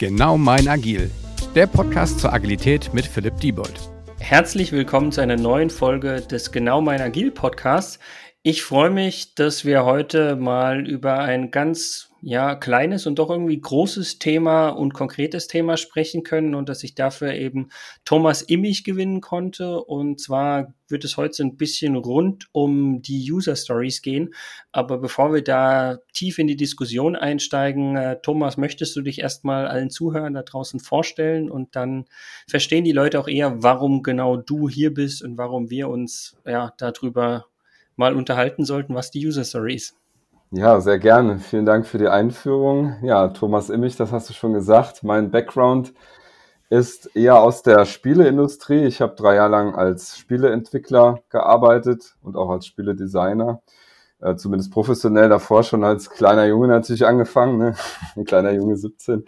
Genau mein Agil, der Podcast zur Agilität mit Philipp Diebold. Herzlich willkommen zu einer neuen Folge des Genau mein Agil Podcasts. Ich freue mich, dass wir heute mal über ein ganz ja, kleines und doch irgendwie großes Thema und konkretes Thema sprechen können und dass ich dafür eben Thomas Immich gewinnen konnte. Und zwar wird es heute so ein bisschen rund um die User Stories gehen. Aber bevor wir da tief in die Diskussion einsteigen, äh, Thomas, möchtest du dich erstmal allen Zuhörern da draußen vorstellen und dann verstehen die Leute auch eher, warum genau du hier bist und warum wir uns ja darüber mal unterhalten sollten, was die User Story ist. Ja, sehr gerne. Vielen Dank für die Einführung. Ja, Thomas Immich, das hast du schon gesagt. Mein Background ist eher aus der Spieleindustrie. Ich habe drei Jahre lang als Spieleentwickler gearbeitet und auch als Spieledesigner. Äh, zumindest professionell davor schon als kleiner Junge natürlich angefangen, ne? ein kleiner Junge 17.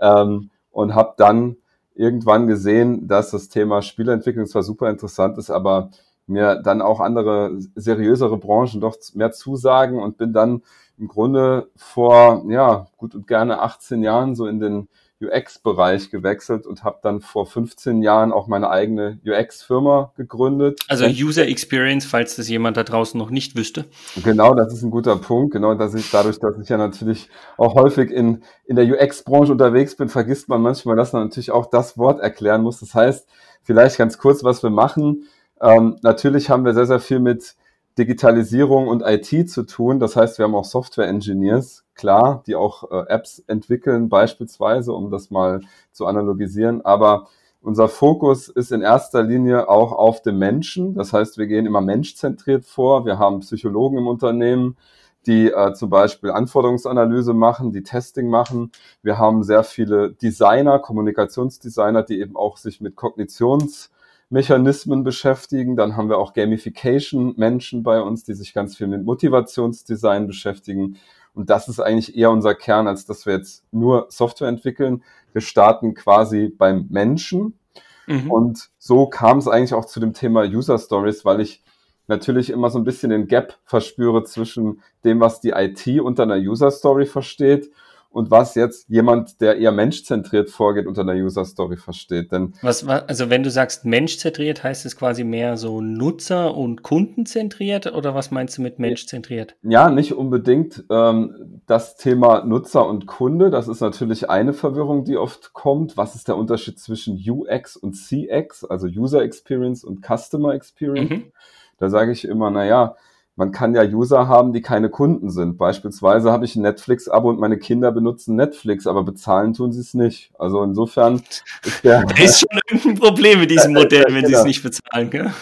Ähm, und habe dann irgendwann gesehen, dass das Thema Spieleentwicklung zwar super interessant ist, aber mir dann auch andere seriösere Branchen doch mehr zusagen und bin dann im Grunde vor, ja, gut und gerne 18 Jahren so in den UX-Bereich gewechselt und habe dann vor 15 Jahren auch meine eigene UX-Firma gegründet. Also User Experience, falls das jemand da draußen noch nicht wüsste. Genau, das ist ein guter Punkt. Genau, dass ich dadurch, dass ich ja natürlich auch häufig in, in der UX-Branche unterwegs bin, vergisst man manchmal, dass man natürlich auch das Wort erklären muss. Das heißt, vielleicht ganz kurz, was wir machen. Ähm, natürlich haben wir sehr, sehr viel mit Digitalisierung und IT zu tun. Das heißt, wir haben auch Software-Engineers, klar, die auch äh, Apps entwickeln, beispielsweise, um das mal zu analogisieren. Aber unser Fokus ist in erster Linie auch auf dem Menschen. Das heißt, wir gehen immer menschzentriert vor. Wir haben Psychologen im Unternehmen, die äh, zum Beispiel Anforderungsanalyse machen, die Testing machen. Wir haben sehr viele Designer, Kommunikationsdesigner, die eben auch sich mit Kognitions- Mechanismen beschäftigen. Dann haben wir auch Gamification-Menschen bei uns, die sich ganz viel mit Motivationsdesign beschäftigen. Und das ist eigentlich eher unser Kern, als dass wir jetzt nur Software entwickeln. Wir starten quasi beim Menschen. Mhm. Und so kam es eigentlich auch zu dem Thema User Stories, weil ich natürlich immer so ein bisschen den Gap verspüre zwischen dem, was die IT unter einer User Story versteht und was jetzt jemand, der eher menschzentriert vorgeht, unter einer User Story versteht. Denn was, also wenn du sagst menschzentriert, heißt es quasi mehr so Nutzer- und Kundenzentriert oder was meinst du mit menschzentriert? Ja, nicht unbedingt ähm, das Thema Nutzer und Kunde. Das ist natürlich eine Verwirrung, die oft kommt. Was ist der Unterschied zwischen UX und CX, also User Experience und Customer Experience? Mhm. Da sage ich immer, na ja, man kann ja User haben, die keine Kunden sind. Beispielsweise habe ich ein Netflix-Abo und meine Kinder benutzen Netflix, aber bezahlen tun sie es nicht. Also insofern ist der. Da ist schon irgendein Problem mit diesem Modell, wenn sie es nicht bezahlen, gell?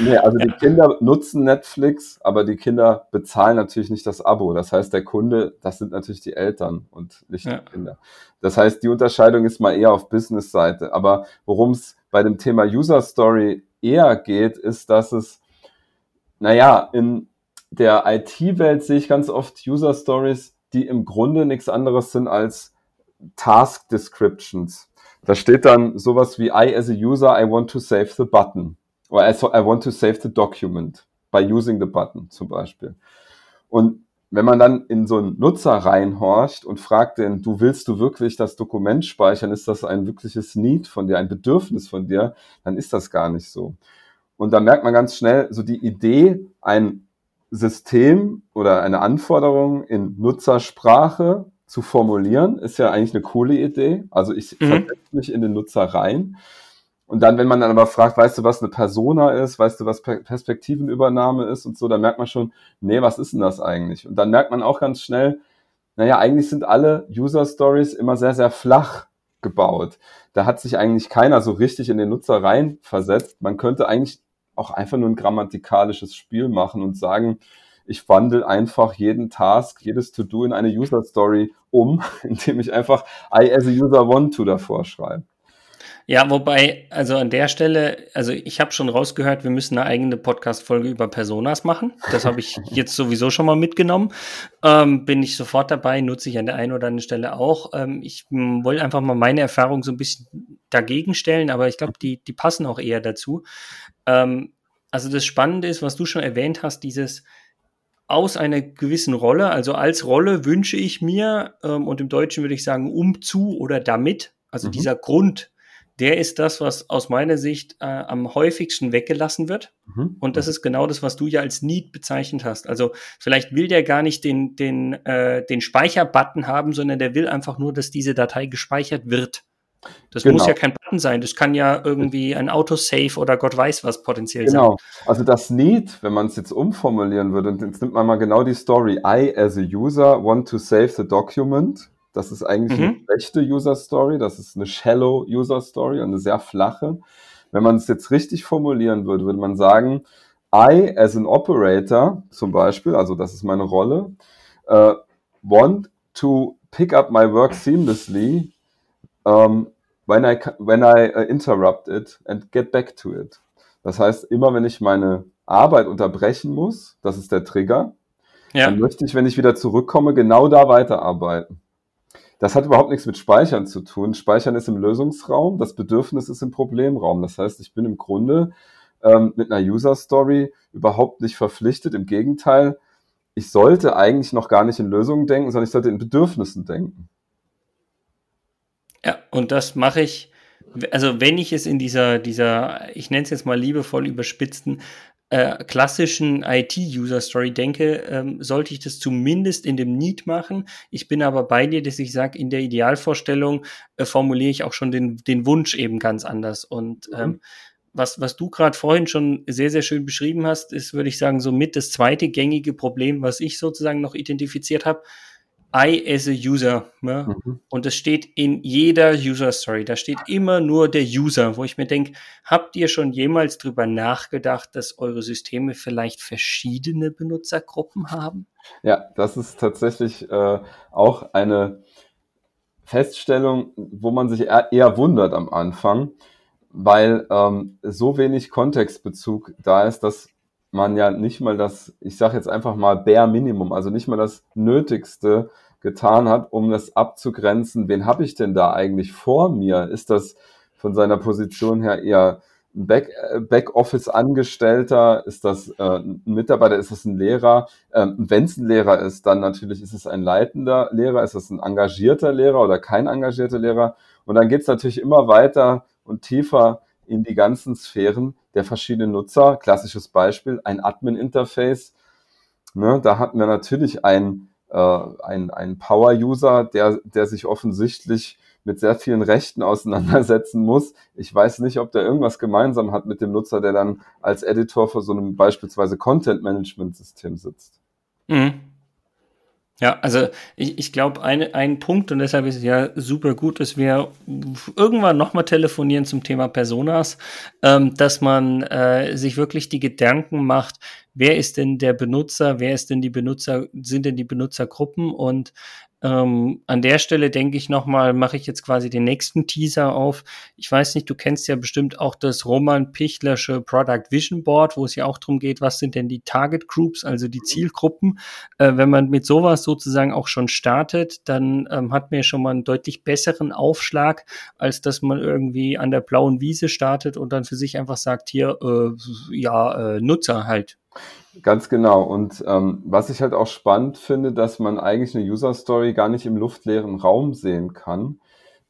Nee, also die Kinder nutzen Netflix, aber die Kinder bezahlen natürlich nicht das Abo. Das heißt, der Kunde, das sind natürlich die Eltern und nicht ja. die Kinder. Das heißt, die Unterscheidung ist mal eher auf Business-Seite. Aber worum es bei dem Thema User Story eher geht, ist, dass es, naja, in der IT-Welt sehe ich ganz oft User Stories, die im Grunde nichts anderes sind als Task Descriptions. Da steht dann sowas wie I as a user, I want to save the button. Oder I want to save the document by using the button zum Beispiel. Und wenn man dann in so einen Nutzer reinhorcht und fragt den, du willst du wirklich das Dokument speichern, ist das ein wirkliches Need von dir, ein Bedürfnis von dir, dann ist das gar nicht so. Und da merkt man ganz schnell so die Idee, ein System oder eine Anforderung in Nutzersprache zu formulieren, ist ja eigentlich eine coole Idee. Also ich mhm. versetze mich in den Nutzer rein. Und dann, wenn man dann aber fragt, weißt du, was eine Persona ist, weißt du, was Perspektivenübernahme ist und so, dann merkt man schon, nee, was ist denn das eigentlich? Und dann merkt man auch ganz schnell, naja, eigentlich sind alle User Stories immer sehr, sehr flach gebaut. Da hat sich eigentlich keiner so richtig in den Nutzer rein versetzt. Man könnte eigentlich auch einfach nur ein grammatikalisches Spiel machen und sagen, ich wandle einfach jeden Task, jedes To-Do in eine User Story um, indem ich einfach I as a user want to davor schreibe. Ja, wobei, also an der Stelle, also ich habe schon rausgehört, wir müssen eine eigene Podcast-Folge über Personas machen. Das habe ich jetzt sowieso schon mal mitgenommen. Ähm, bin ich sofort dabei, nutze ich an der einen oder anderen Stelle auch. Ähm, ich wollte einfach mal meine Erfahrung so ein bisschen dagegen stellen, aber ich glaube, die, die passen auch eher dazu. Ähm, also das Spannende ist, was du schon erwähnt hast, dieses aus einer gewissen Rolle. Also als Rolle wünsche ich mir, ähm, und im Deutschen würde ich sagen, um zu oder damit, also mhm. dieser Grund, der ist das, was aus meiner Sicht äh, am häufigsten weggelassen wird. Mhm. Und das ist genau das, was du ja als Need bezeichnet hast. Also vielleicht will der gar nicht den, den, äh, den Speicherbutton haben, sondern der will einfach nur, dass diese Datei gespeichert wird. Das genau. muss ja kein Button sein. Das kann ja irgendwie ein Autosave oder Gott weiß was potenziell genau. sein. Genau. Also das Need, wenn man es jetzt umformulieren würde, und jetzt nimmt man mal genau die Story. I as a user want to save the document. Das ist eigentlich mhm. eine schlechte User Story. Das ist eine shallow User Story, eine sehr flache. Wenn man es jetzt richtig formulieren würde, würde man sagen, I as an operator zum Beispiel, also das ist meine Rolle, uh, want to pick up my work seamlessly um, when I, when I uh, interrupt it and get back to it. Das heißt, immer wenn ich meine Arbeit unterbrechen muss, das ist der Trigger, ja. dann möchte ich, wenn ich wieder zurückkomme, genau da weiterarbeiten. Das hat überhaupt nichts mit Speichern zu tun. Speichern ist im Lösungsraum, das Bedürfnis ist im Problemraum. Das heißt, ich bin im Grunde ähm, mit einer User Story überhaupt nicht verpflichtet. Im Gegenteil, ich sollte eigentlich noch gar nicht in Lösungen denken, sondern ich sollte in Bedürfnissen denken. Ja, und das mache ich, also wenn ich es in dieser, dieser, ich nenne es jetzt mal liebevoll überspitzten, äh, klassischen IT-User-Story denke, ähm, sollte ich das zumindest in dem Need machen. Ich bin aber bei dir, dass ich sage, in der Idealvorstellung äh, formuliere ich auch schon den, den Wunsch eben ganz anders. Und mhm. ähm, was, was du gerade vorhin schon sehr, sehr schön beschrieben hast, ist, würde ich sagen, somit das zweite gängige Problem, was ich sozusagen noch identifiziert habe. I as a User. Ne? Mhm. Und das steht in jeder User Story. Da steht immer nur der User, wo ich mir denke, habt ihr schon jemals drüber nachgedacht, dass eure Systeme vielleicht verschiedene Benutzergruppen haben? Ja, das ist tatsächlich äh, auch eine Feststellung, wo man sich eher, eher wundert am Anfang, weil ähm, so wenig Kontextbezug da ist, dass man ja nicht mal das, ich sage jetzt einfach mal Bare Minimum, also nicht mal das Nötigste getan hat, um das abzugrenzen. Wen habe ich denn da eigentlich vor mir? Ist das von seiner Position her eher ein Back, äh, Backoffice-Angestellter? Ist das äh, ein Mitarbeiter? Ist das ein Lehrer? Ähm, Wenn es ein Lehrer ist, dann natürlich ist es ein leitender Lehrer, ist es ein engagierter Lehrer oder kein engagierter Lehrer? Und dann geht es natürlich immer weiter und tiefer in die ganzen Sphären der verschiedenen Nutzer. Klassisches Beispiel, ein Admin-Interface. Ne, da hatten wir natürlich ein äh, ein, ein Power-User, der, der sich offensichtlich mit sehr vielen Rechten auseinandersetzen muss. Ich weiß nicht, ob der irgendwas gemeinsam hat mit dem Nutzer, der dann als Editor vor so einem beispielsweise Content-Management-System sitzt. Mhm. Ja, also ich, ich glaube, ein Punkt, und deshalb ist es ja super gut, dass wir irgendwann nochmal telefonieren zum Thema Personas, ähm, dass man äh, sich wirklich die Gedanken macht, wer ist denn der Benutzer, wer ist denn die Benutzer, sind denn die Benutzergruppen? Und ähm, an der Stelle denke ich nochmal, mache ich jetzt quasi den nächsten Teaser auf. Ich weiß nicht, du kennst ja bestimmt auch das Roman Pichlersche Product Vision Board, wo es ja auch darum geht, was sind denn die Target Groups, also die Zielgruppen. Äh, wenn man mit sowas sozusagen auch schon startet, dann ähm, hat man ja schon mal einen deutlich besseren Aufschlag, als dass man irgendwie an der blauen Wiese startet und dann für sich einfach sagt, hier, äh, ja, äh, Nutzer halt. Ganz genau. Und ähm, was ich halt auch spannend finde, dass man eigentlich eine User Story gar nicht im luftleeren Raum sehen kann.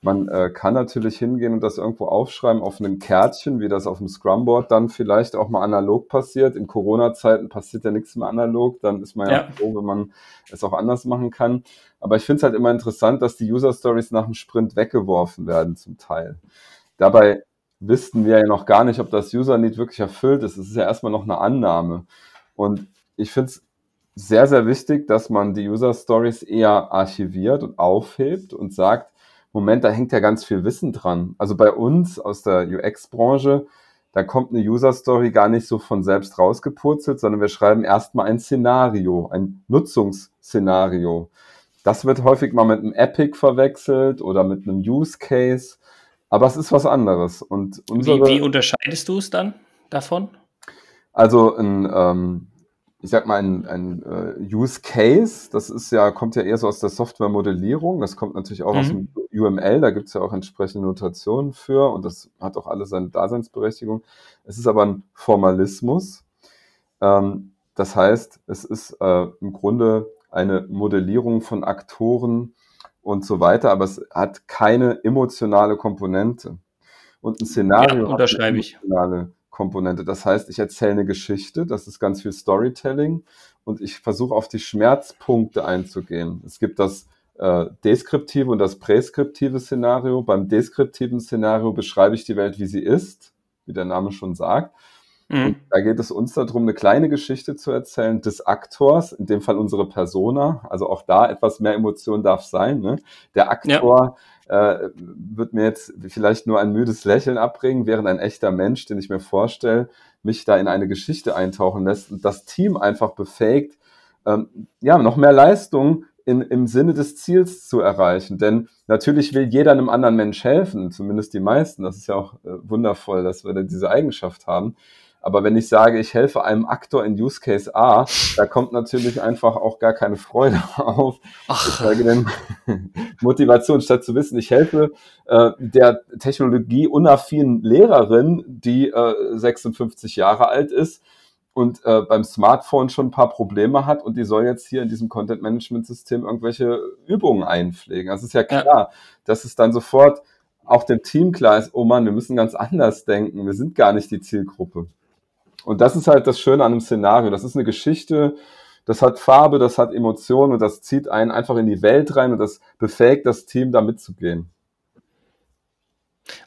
Man äh, kann natürlich hingehen und das irgendwo aufschreiben auf einem Kärtchen, wie das auf dem Scrumboard dann vielleicht auch mal analog passiert. In Corona-Zeiten passiert ja nichts mehr analog, dann ist man ja, ja froh, wenn man es auch anders machen kann. Aber ich finde es halt immer interessant, dass die User Stories nach dem Sprint weggeworfen werden zum Teil. Dabei wissen wir ja noch gar nicht, ob das User Need wirklich erfüllt ist. Es ist ja erstmal noch eine Annahme. Und ich finde es sehr, sehr wichtig, dass man die User Stories eher archiviert und aufhebt und sagt, Moment, da hängt ja ganz viel Wissen dran. Also bei uns aus der UX-Branche, da kommt eine User Story gar nicht so von selbst rausgepurzelt, sondern wir schreiben erstmal ein Szenario, ein Nutzungsszenario. Das wird häufig mal mit einem Epic verwechselt oder mit einem Use Case, aber es ist was anderes. Und unsere, wie, wie unterscheidest du es dann davon? Also ein, ähm, ich sag mal, ein, ein uh, Use Case, das ist ja, kommt ja eher so aus der Software-Modellierung, das kommt natürlich auch mhm. aus dem UML, da gibt es ja auch entsprechende Notationen für und das hat auch alle seine Daseinsberechtigung. Es ist aber ein Formalismus. Ähm, das heißt, es ist äh, im Grunde eine Modellierung von Aktoren und so weiter, aber es hat keine emotionale Komponente. Und ein Szenario ja, unterschreibe hat eine emotionale Komponente. Das heißt, ich erzähle eine Geschichte, das ist ganz viel Storytelling und ich versuche auf die Schmerzpunkte einzugehen. Es gibt das äh, deskriptive und das präskriptive Szenario. Beim deskriptiven Szenario beschreibe ich die Welt, wie sie ist, wie der Name schon sagt. Mhm. Da geht es uns darum, eine kleine Geschichte zu erzählen des Aktors, in dem Fall unsere Persona. Also auch da etwas mehr Emotion darf sein. Ne? Der Aktor ja. Äh, wird mir jetzt vielleicht nur ein müdes Lächeln abbringen, während ein echter Mensch, den ich mir vorstelle, mich da in eine Geschichte eintauchen lässt und das Team einfach befähigt, ähm, ja, noch mehr Leistung in, im Sinne des Ziels zu erreichen. Denn natürlich will jeder einem anderen Mensch helfen, zumindest die meisten. Das ist ja auch äh, wundervoll, dass wir diese Eigenschaft haben. Aber wenn ich sage, ich helfe einem Aktor in Use Case A, da kommt natürlich einfach auch gar keine Freude auf. Ach. Ich sage denn Motivation, statt zu wissen, ich helfe äh, der technologieunaffinen Lehrerin, die äh, 56 Jahre alt ist und äh, beim Smartphone schon ein paar Probleme hat und die soll jetzt hier in diesem Content-Management-System irgendwelche Übungen einpflegen. Das ist ja klar, ja. dass es dann sofort auch dem Team klar ist, oh Mann, wir müssen ganz anders denken, wir sind gar nicht die Zielgruppe. Und das ist halt das Schöne an einem Szenario. Das ist eine Geschichte, das hat Farbe, das hat Emotionen und das zieht einen einfach in die Welt rein und das befähigt das Team, da mitzugehen.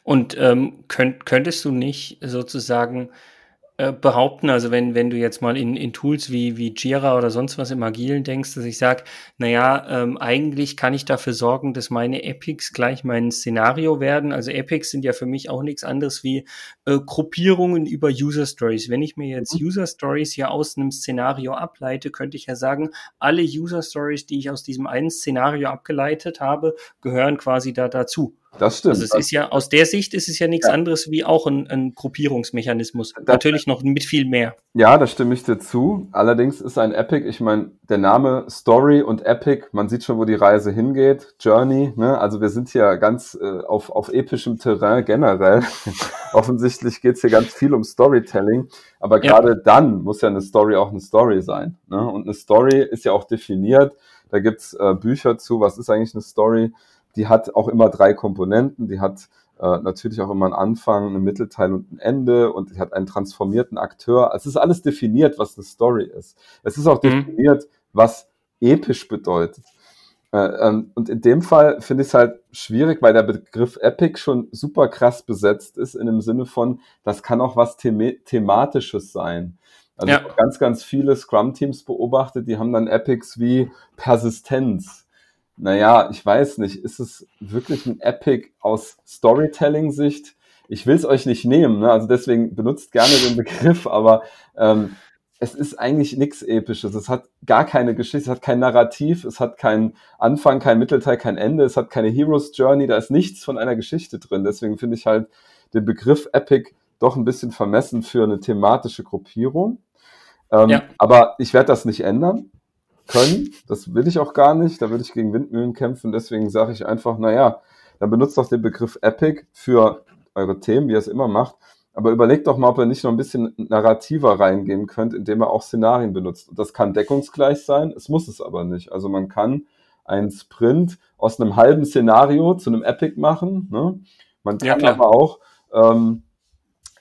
Und ähm, könnt, könntest du nicht sozusagen äh, behaupten, also wenn, wenn du jetzt mal in, in Tools wie, wie Jira oder sonst was im Agilen denkst, dass ich sage, naja, ähm, eigentlich kann ich dafür sorgen, dass meine Epics gleich mein Szenario werden. Also Epics sind ja für mich auch nichts anderes wie äh, Gruppierungen über User Stories. Wenn ich mir jetzt mhm. User Stories hier aus einem Szenario ableite, könnte ich ja sagen, alle User Stories, die ich aus diesem einen Szenario abgeleitet habe, gehören quasi da dazu. Das stimmt. Also es ist ja, aus der Sicht ist es ja nichts ja. anderes wie auch ein, ein Gruppierungsmechanismus. Das, Natürlich noch mit viel mehr. Ja, da stimme ich dir zu. Allerdings ist ein Epic, ich meine, der Name Story und Epic, man sieht schon, wo die Reise hingeht. Journey, ne? Also wir sind hier ganz äh, auf, auf epischem Terrain generell. Offensichtlich geht's hier ganz viel um Storytelling. Aber gerade ja. dann muss ja eine Story auch eine Story sein. Ne? Und eine Story ist ja auch definiert. Da gibt's äh, Bücher zu, was ist eigentlich eine Story? Die hat auch immer drei Komponenten. Die hat äh, natürlich auch immer einen Anfang, einen Mittelteil und ein Ende und die hat einen transformierten Akteur. Es ist alles definiert, was eine Story ist. Es ist auch mhm. definiert, was episch bedeutet. Äh, ähm, und in dem Fall finde ich es halt schwierig, weil der Begriff Epic schon super krass besetzt ist, in dem Sinne von, das kann auch was them Thematisches sein. Also ja. ganz, ganz viele Scrum-Teams beobachtet, die haben dann Epics wie Persistenz naja, ich weiß nicht, ist es wirklich ein Epic aus Storytelling-Sicht? Ich will es euch nicht nehmen, ne? also deswegen benutzt gerne den Begriff, aber ähm, es ist eigentlich nichts Episches. Es hat gar keine Geschichte, es hat kein Narrativ, es hat keinen Anfang, kein Mittelteil, kein Ende, es hat keine Hero's Journey, da ist nichts von einer Geschichte drin. Deswegen finde ich halt den Begriff Epic doch ein bisschen vermessen für eine thematische Gruppierung. Ähm, ja. Aber ich werde das nicht ändern können. Das will ich auch gar nicht. Da würde ich gegen Windmühlen kämpfen. Deswegen sage ich einfach, naja, dann benutzt doch den Begriff Epic für eure Themen, wie ihr es immer macht. Aber überlegt doch mal, ob ihr nicht noch ein bisschen narrativer reingehen könnt, indem ihr auch Szenarien benutzt. Und das kann deckungsgleich sein, es muss es aber nicht. Also man kann einen Sprint aus einem halben Szenario zu einem Epic machen. Ne? Man kann ja, aber auch ähm,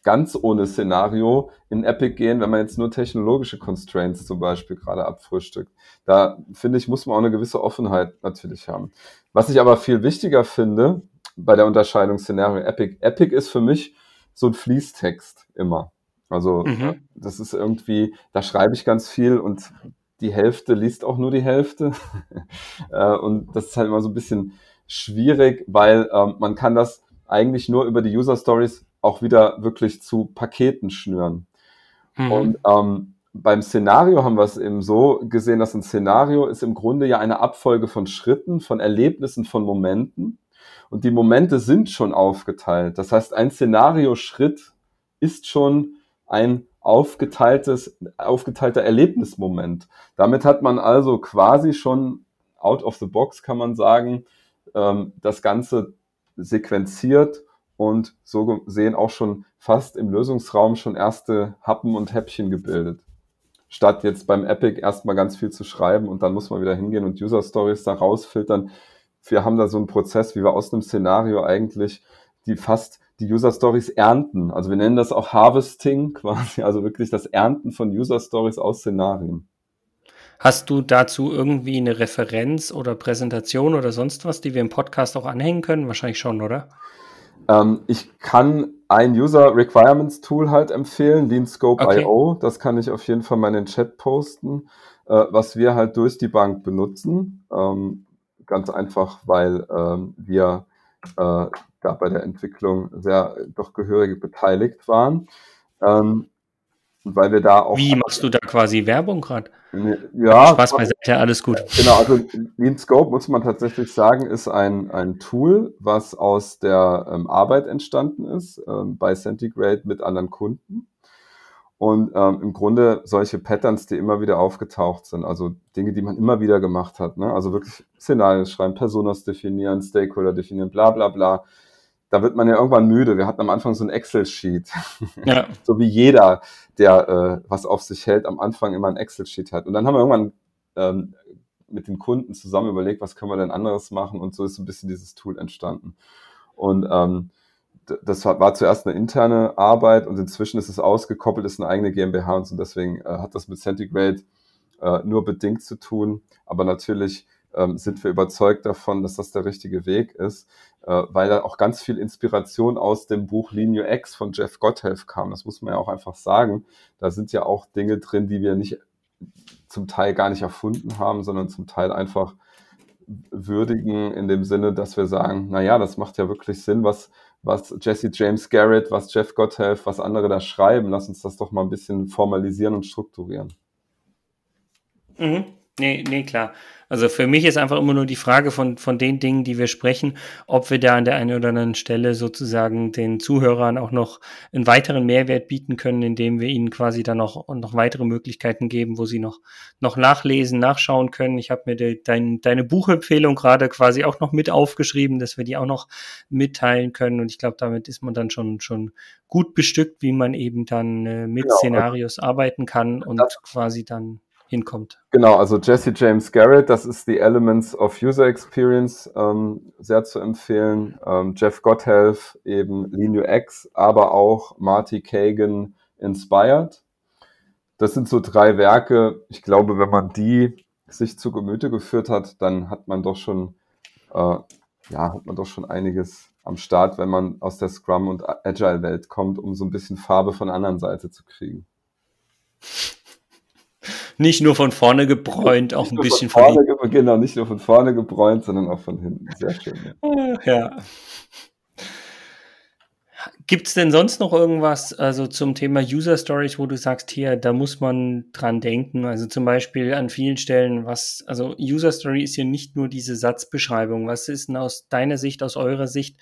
ganz ohne Szenario in Epic gehen, wenn man jetzt nur technologische Constraints zum Beispiel gerade abfrühstückt. Da finde ich, muss man auch eine gewisse Offenheit natürlich haben. Was ich aber viel wichtiger finde bei der Unterscheidung Szenario Epic, Epic ist für mich so ein Fließtext immer. Also mhm. das ist irgendwie, da schreibe ich ganz viel und die Hälfte liest auch nur die Hälfte. Äh, und das ist halt immer so ein bisschen schwierig, weil ähm, man kann das eigentlich nur über die User Stories auch wieder wirklich zu Paketen schnüren. Mhm. Und ähm, beim Szenario haben wir es eben so gesehen, dass ein Szenario ist im Grunde ja eine Abfolge von Schritten, von Erlebnissen, von Momenten. Und die Momente sind schon aufgeteilt. Das heißt, ein Szenario-Schritt ist schon ein aufgeteiltes, aufgeteilter Erlebnismoment. Damit hat man also quasi schon out of the box, kann man sagen, ähm, das Ganze sequenziert und so gesehen auch schon fast im Lösungsraum schon erste Happen und Häppchen gebildet. statt jetzt beim Epic erstmal ganz viel zu schreiben und dann muss man wieder hingehen und User Stories da rausfiltern. Wir haben da so einen Prozess, wie wir aus einem Szenario eigentlich die fast die User Stories ernten. Also wir nennen das auch Harvesting quasi, also wirklich das Ernten von User Stories aus Szenarien. Hast du dazu irgendwie eine Referenz oder Präsentation oder sonst was, die wir im Podcast auch anhängen können? Wahrscheinlich schon, oder? Ähm, ich kann ein User Requirements Tool halt empfehlen, LeanScope.io. Okay. Das kann ich auf jeden Fall mal in den Chat posten, äh, was wir halt durch die Bank benutzen. Ähm, ganz einfach, weil ähm, wir äh, da bei der Entwicklung sehr doch gehörig beteiligt waren. Ähm, weil wir da auch. Wie machst du da quasi Werbung gerade? Ja. Spaß beiseite, alles gut. Genau, also Lean Scope muss man tatsächlich sagen, ist ein, ein Tool, was aus der ähm, Arbeit entstanden ist, ähm, bei Centigrade mit anderen Kunden. Und ähm, im Grunde solche Patterns, die immer wieder aufgetaucht sind, also Dinge, die man immer wieder gemacht hat, ne? also wirklich Szenarios schreiben, Personas definieren, Stakeholder definieren, bla bla bla, da wird man ja irgendwann müde. Wir hatten am Anfang so ein Excel-Sheet. Ja. so wie jeder, der äh, was auf sich hält, am Anfang immer ein Excel-Sheet hat. Und dann haben wir irgendwann ähm, mit den Kunden zusammen überlegt, was können wir denn anderes machen? Und so ist so ein bisschen dieses Tool entstanden. Und ähm, das war, war zuerst eine interne Arbeit und inzwischen ist es ausgekoppelt, ist eine eigene GmbH und so. Deswegen äh, hat das mit Centigrade äh, nur bedingt zu tun. Aber natürlich ähm, sind wir überzeugt davon, dass das der richtige Weg ist, äh, weil da auch ganz viel Inspiration aus dem Buch Linear X von Jeff Gotthelf kam. Das muss man ja auch einfach sagen. Da sind ja auch Dinge drin, die wir nicht zum Teil gar nicht erfunden haben, sondern zum Teil einfach würdigen in dem Sinne, dass wir sagen, na ja, das macht ja wirklich Sinn, was, was Jesse James Garrett, was Jeff Gotthelf, was andere da schreiben. Lass uns das doch mal ein bisschen formalisieren und strukturieren. Mhm. Nee, nee, klar. Also für mich ist einfach immer nur die Frage von, von den Dingen, die wir sprechen, ob wir da an der einen oder anderen Stelle sozusagen den Zuhörern auch noch einen weiteren Mehrwert bieten können, indem wir ihnen quasi dann noch, noch weitere Möglichkeiten geben, wo sie noch, noch nachlesen, nachschauen können. Ich habe mir de, dein, deine Buchempfehlung gerade quasi auch noch mit aufgeschrieben, dass wir die auch noch mitteilen können. Und ich glaube, damit ist man dann schon, schon gut bestückt, wie man eben dann äh, mit genau. Szenarios arbeiten kann und quasi dann hinkommt. Genau, also Jesse James Garrett, das ist die Elements of User Experience, ähm, sehr zu empfehlen. Ähm, Jeff Gotthelf, eben X, aber auch Marty Kagan Inspired. Das sind so drei Werke. Ich glaube, wenn man die sich zu Gemüte geführt hat, dann hat man doch schon, äh, ja, hat man doch schon einiges am Start, wenn man aus der Scrum- und Agile-Welt kommt, um so ein bisschen Farbe von der anderen Seite zu kriegen nicht nur von vorne gebräunt, auch ein bisschen von, vorne, von Genau, nicht nur von vorne gebräunt, sondern auch von hinten. Sehr schön. Ja. ja. Gibt es denn sonst noch irgendwas, also zum Thema User Stories, wo du sagst, hier, da muss man dran denken? Also zum Beispiel an vielen Stellen, was, also User Story ist ja nicht nur diese Satzbeschreibung. Was ist denn aus deiner Sicht, aus eurer Sicht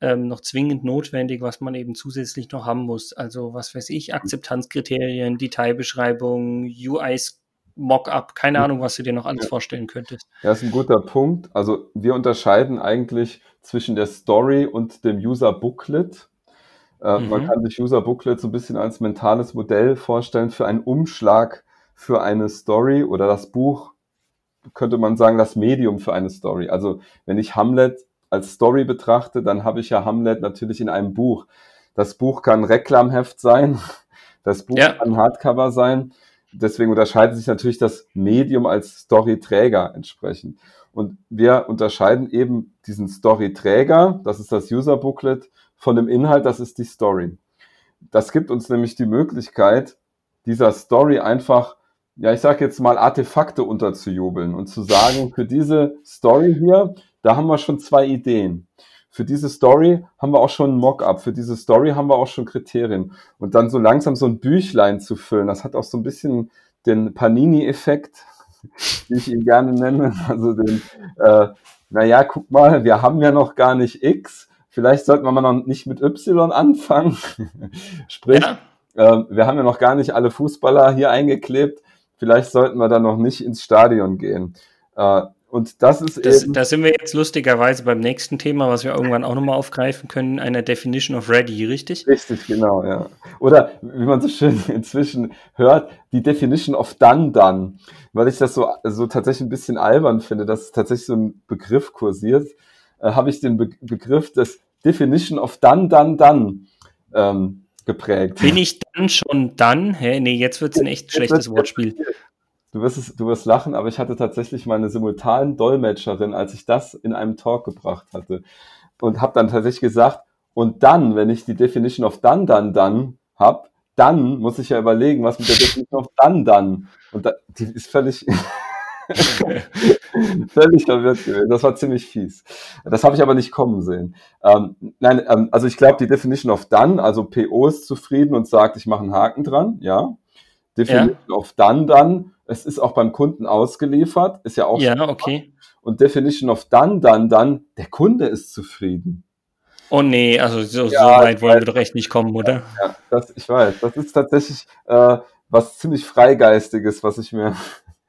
ähm, noch zwingend notwendig, was man eben zusätzlich noch haben muss. Also was weiß ich, Akzeptanzkriterien, Detailbeschreibung, UIs Mockup, keine Ahnung, was du dir noch alles ja. vorstellen könntest. Ja, ist ein guter Punkt. Also wir unterscheiden eigentlich zwischen der Story und dem User Booklet. Äh, mhm. Man kann sich User Booklet so ein bisschen als mentales Modell vorstellen für einen Umschlag für eine Story oder das Buch, könnte man sagen, das Medium für eine Story. Also wenn ich Hamlet als Story betrachte, dann habe ich ja Hamlet natürlich in einem Buch. Das Buch kann Reklamheft sein, das Buch ja. kann Hardcover sein. Deswegen unterscheidet sich natürlich das Medium als Storyträger entsprechend. Und wir unterscheiden eben diesen Storyträger, das ist das User Booklet, von dem Inhalt, das ist die Story. Das gibt uns nämlich die Möglichkeit, dieser Story einfach, ja, ich sage jetzt mal, Artefakte unterzujubeln und zu sagen, für diese Story hier da haben wir schon zwei Ideen. Für diese Story haben wir auch schon ein Mockup. Für diese Story haben wir auch schon Kriterien. Und dann so langsam so ein Büchlein zu füllen, das hat auch so ein bisschen den Panini-Effekt, wie ich ihn gerne nenne. Also den, äh, naja, guck mal, wir haben ja noch gar nicht X. Vielleicht sollten wir mal noch nicht mit Y anfangen. Sprich, ja. äh, wir haben ja noch gar nicht alle Fußballer hier eingeklebt. Vielleicht sollten wir dann noch nicht ins Stadion gehen. Äh, und das ist das, eben. Da sind wir jetzt lustigerweise beim nächsten Thema, was wir irgendwann auch nochmal aufgreifen können, einer Definition of Ready, richtig? Richtig, genau, ja. Oder wie man so schön inzwischen hört, die Definition of Done Done. Weil ich das so, so tatsächlich ein bisschen albern finde, dass tatsächlich so ein Begriff kursiert, äh, habe ich den Be Begriff des Definition of Done Done Done ähm, geprägt. Bin ich dann schon dann? Hä? Nee, jetzt wird es ein echt schlechtes Wortspiel. Du wirst, es, du wirst lachen, aber ich hatte tatsächlich meine simultanen Dolmetscherin, als ich das in einem Talk gebracht hatte. Und habe dann tatsächlich gesagt, und dann, wenn ich die Definition of dann, dann, dann habe, dann muss ich ja überlegen, was mit der Definition of dann, dann. Und da, die ist völlig, völlig verwirrt gewesen. Das war ziemlich fies. Das habe ich aber nicht kommen sehen. Ähm, nein, ähm, also ich glaube, die Definition of dann, also PO ist zufrieden und sagt, ich mache einen Haken dran, ja. Definition ja. of dann, dann es ist auch beim Kunden ausgeliefert, ist ja auch. Ja, okay. Und Definition of dann, dann, dann, der Kunde ist zufrieden. Oh nee, also so, ja, so weit wollen wir doch echt nicht kommen, oder? Ja, das, ich weiß. Das ist tatsächlich äh, was ziemlich Freigeistiges, was ich mir.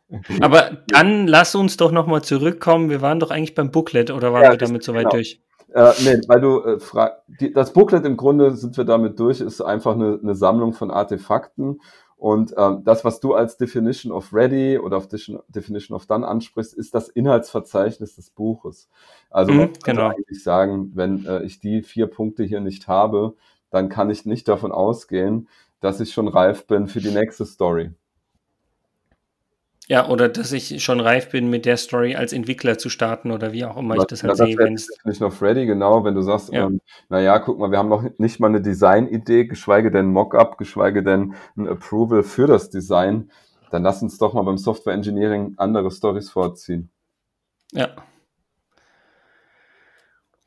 Aber dann lass uns doch nochmal zurückkommen. Wir waren doch eigentlich beim Booklet oder waren ja, wir damit so weit genau. durch? Äh, nee, weil du äh, fragst, das Booklet im Grunde sind wir damit durch, ist einfach eine, eine Sammlung von Artefakten und ähm, das, was du als Definition of Ready oder auf Definition of Done ansprichst, ist das Inhaltsverzeichnis des Buches. Also mhm, genau. eigentlich sagen, wenn äh, ich die vier Punkte hier nicht habe, dann kann ich nicht davon ausgehen, dass ich schon reif bin für die nächste Story. Ja, oder dass ich schon reif bin, mit der Story als Entwickler zu starten oder wie auch immer ich das halt das sehe. Wenn es nicht noch ready, genau, wenn du sagst, ja. ähm, naja, guck mal, wir haben noch nicht mal eine Design-Idee, geschweige denn Mockup, geschweige denn ein Approval für das Design, dann lass uns doch mal beim Software Engineering andere Stories vorziehen. Ja.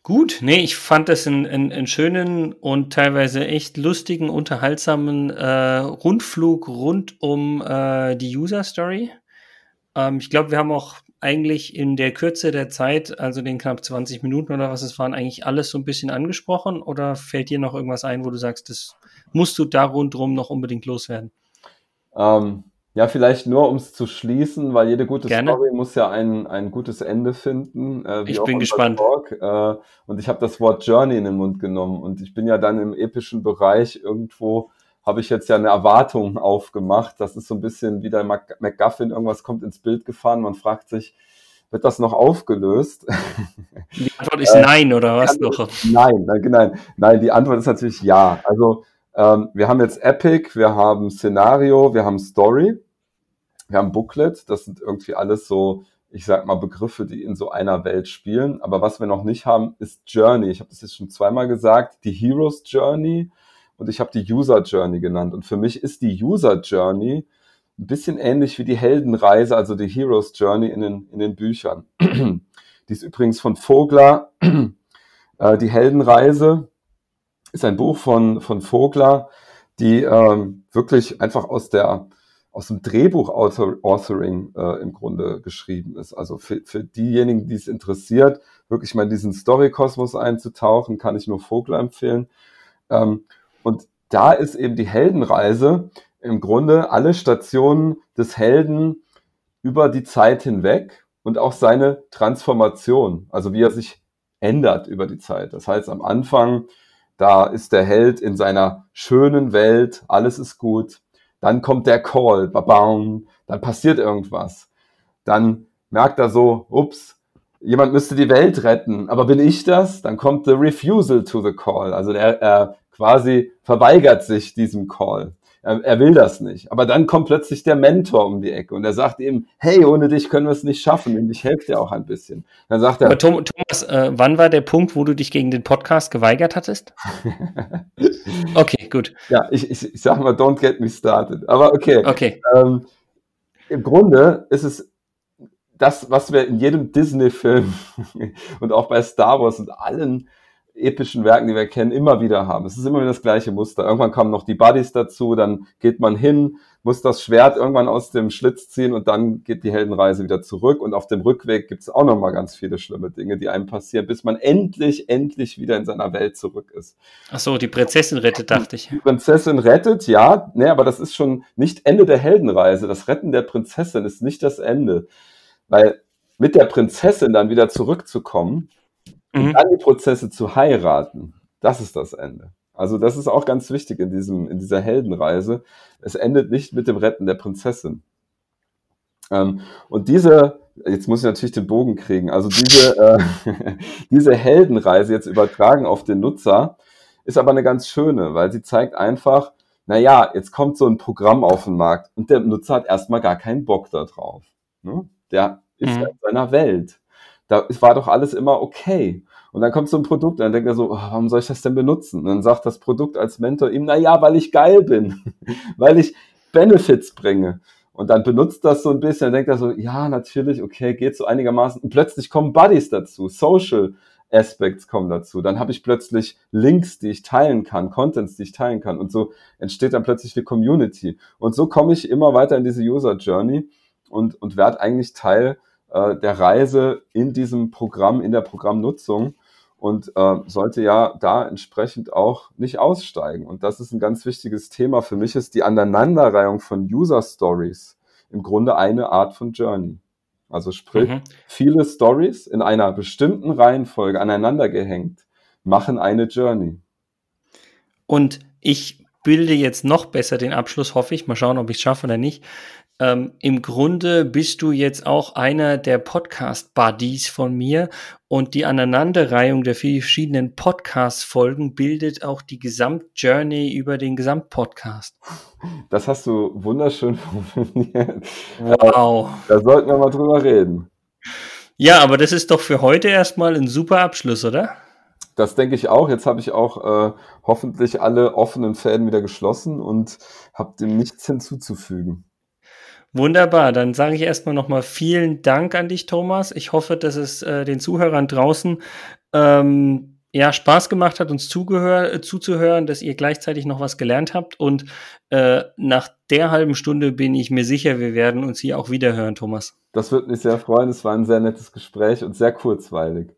Gut, nee, ich fand das einen, einen, einen schönen und teilweise echt lustigen, unterhaltsamen äh, Rundflug rund um äh, die User Story. Ähm, ich glaube, wir haben auch eigentlich in der Kürze der Zeit, also den knapp 20 Minuten oder was es waren, eigentlich alles so ein bisschen angesprochen. Oder fällt dir noch irgendwas ein, wo du sagst, das musst du da rundherum noch unbedingt loswerden? Ähm, ja, vielleicht nur, um es zu schließen, weil jede gute Gerne. Story muss ja ein, ein gutes Ende finden. Äh, ich bin gespannt. Talk. Äh, und ich habe das Wort Journey in den Mund genommen. Und ich bin ja dann im epischen Bereich irgendwo habe ich jetzt ja eine Erwartung aufgemacht. Das ist so ein bisschen wie der MacGuffin, irgendwas kommt ins Bild gefahren, man fragt sich, wird das noch aufgelöst? Die Antwort ist nein, oder was noch? Nein, nein, nein, nein, die Antwort ist natürlich ja. Also ähm, wir haben jetzt Epic, wir haben Szenario, wir haben Story, wir haben Booklet, das sind irgendwie alles so, ich sag mal, Begriffe, die in so einer Welt spielen. Aber was wir noch nicht haben, ist Journey. Ich habe das jetzt schon zweimal gesagt, die Heroes Journey und ich habe die User Journey genannt. Und für mich ist die User Journey ein bisschen ähnlich wie die Heldenreise, also die Heroes Journey in den, in den Büchern. die ist übrigens von Vogler. Äh, die Heldenreise ist ein Buch von, von Vogler, die ähm, wirklich einfach aus der aus dem Drehbuch-Authoring äh, im Grunde geschrieben ist. Also für, für diejenigen, die es interessiert, wirklich mal in diesen Story-Kosmos einzutauchen, kann ich nur Vogler empfehlen. Ähm, und da ist eben die Heldenreise im Grunde alle Stationen des Helden über die Zeit hinweg und auch seine Transformation, also wie er sich ändert über die Zeit. Das heißt, am Anfang, da ist der Held in seiner schönen Welt, alles ist gut. Dann kommt der Call, babam, dann passiert irgendwas. Dann merkt er so, ups, jemand müsste die Welt retten, aber bin ich das? Dann kommt the refusal to the call. Also er, er quasi verweigert sich diesem Call. Er, er, will das nicht. Aber dann kommt plötzlich der Mentor um die Ecke und er sagt ihm, hey, ohne dich können wir es nicht schaffen und ich helfe dir auch ein bisschen. Dann sagt er. Aber Tom, Thomas, äh, wann war der Punkt, wo du dich gegen den Podcast geweigert hattest? okay, gut. Ja, ich, ich, ich sag mal, don't get me started. Aber okay. Okay. Ähm, Im Grunde ist es das, was wir in jedem Disney-Film und auch bei Star Wars und allen epischen Werken, die wir kennen, immer wieder haben. Es ist immer wieder das gleiche Muster. Irgendwann kommen noch die Buddies dazu, dann geht man hin, muss das Schwert irgendwann aus dem Schlitz ziehen und dann geht die Heldenreise wieder zurück. Und auf dem Rückweg gibt es auch noch mal ganz viele schlimme Dinge, die einem passieren, bis man endlich, endlich wieder in seiner Welt zurück ist. Ach so, die Prinzessin rettet, dachte ich. Die Prinzessin rettet, ja, ne, aber das ist schon nicht Ende der Heldenreise. Das Retten der Prinzessin ist nicht das Ende. Weil mit der Prinzessin dann wieder zurückzukommen mhm. und dann die Prozesse zu heiraten. Das ist das Ende. Also das ist auch ganz wichtig in, diesem, in dieser Heldenreise. Es endet nicht mit dem Retten der Prinzessin. Ähm, und diese, jetzt muss ich natürlich den Bogen kriegen, also diese, äh, diese Heldenreise jetzt übertragen auf den Nutzer, ist aber eine ganz schöne, weil sie zeigt einfach, naja, jetzt kommt so ein Programm auf den Markt und der Nutzer hat erstmal gar keinen Bock da drauf. Ne? Der ist mhm. in seiner Welt. Da war doch alles immer okay. Und dann kommt so ein Produkt, dann denkt er so, oh, warum soll ich das denn benutzen? Und dann sagt das Produkt als Mentor ihm, na ja, weil ich geil bin, weil ich Benefits bringe. Und dann benutzt das so ein bisschen, dann denkt er so, ja, natürlich, okay, geht so einigermaßen. Und plötzlich kommen Buddies dazu, Social Aspects kommen dazu. Dann habe ich plötzlich Links, die ich teilen kann, Contents, die ich teilen kann. Und so entsteht dann plötzlich eine Community. Und so komme ich immer weiter in diese User Journey und, und werde eigentlich Teil äh, der Reise in diesem Programm, in der Programmnutzung und äh, sollte ja da entsprechend auch nicht aussteigen. Und das ist ein ganz wichtiges Thema. Für mich ist die Aneinanderreihung von User Stories im Grunde eine Art von Journey. Also sprich, mhm. viele Stories in einer bestimmten Reihenfolge aneinander gehängt machen eine Journey. Und ich bilde jetzt noch besser den Abschluss, hoffe ich. Mal schauen, ob ich es schaffe oder nicht. Ähm, Im Grunde bist du jetzt auch einer der Podcast-Buddies von mir und die Aneinanderreihung der verschiedenen Podcast-Folgen bildet auch die Gesamtjourney über den Gesamtpodcast. Das hast du wunderschön formuliert. Wow. Da sollten wir mal drüber reden. Ja, aber das ist doch für heute erstmal ein super Abschluss, oder? Das denke ich auch. Jetzt habe ich auch äh, hoffentlich alle offenen Fäden wieder geschlossen und habe dem nichts hinzuzufügen. Wunderbar, dann sage ich erstmal nochmal vielen Dank an dich, Thomas. Ich hoffe, dass es äh, den Zuhörern draußen ähm, ja, Spaß gemacht hat, uns zugehör zuzuhören, dass ihr gleichzeitig noch was gelernt habt. Und äh, nach der halben Stunde bin ich mir sicher, wir werden uns hier auch wieder hören, Thomas. Das würde mich sehr freuen. Es war ein sehr nettes Gespräch und sehr kurzweilig.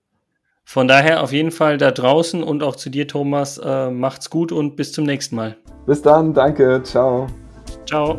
Von daher auf jeden Fall da draußen und auch zu dir, Thomas. Äh, macht's gut und bis zum nächsten Mal. Bis dann, danke, ciao. Ciao.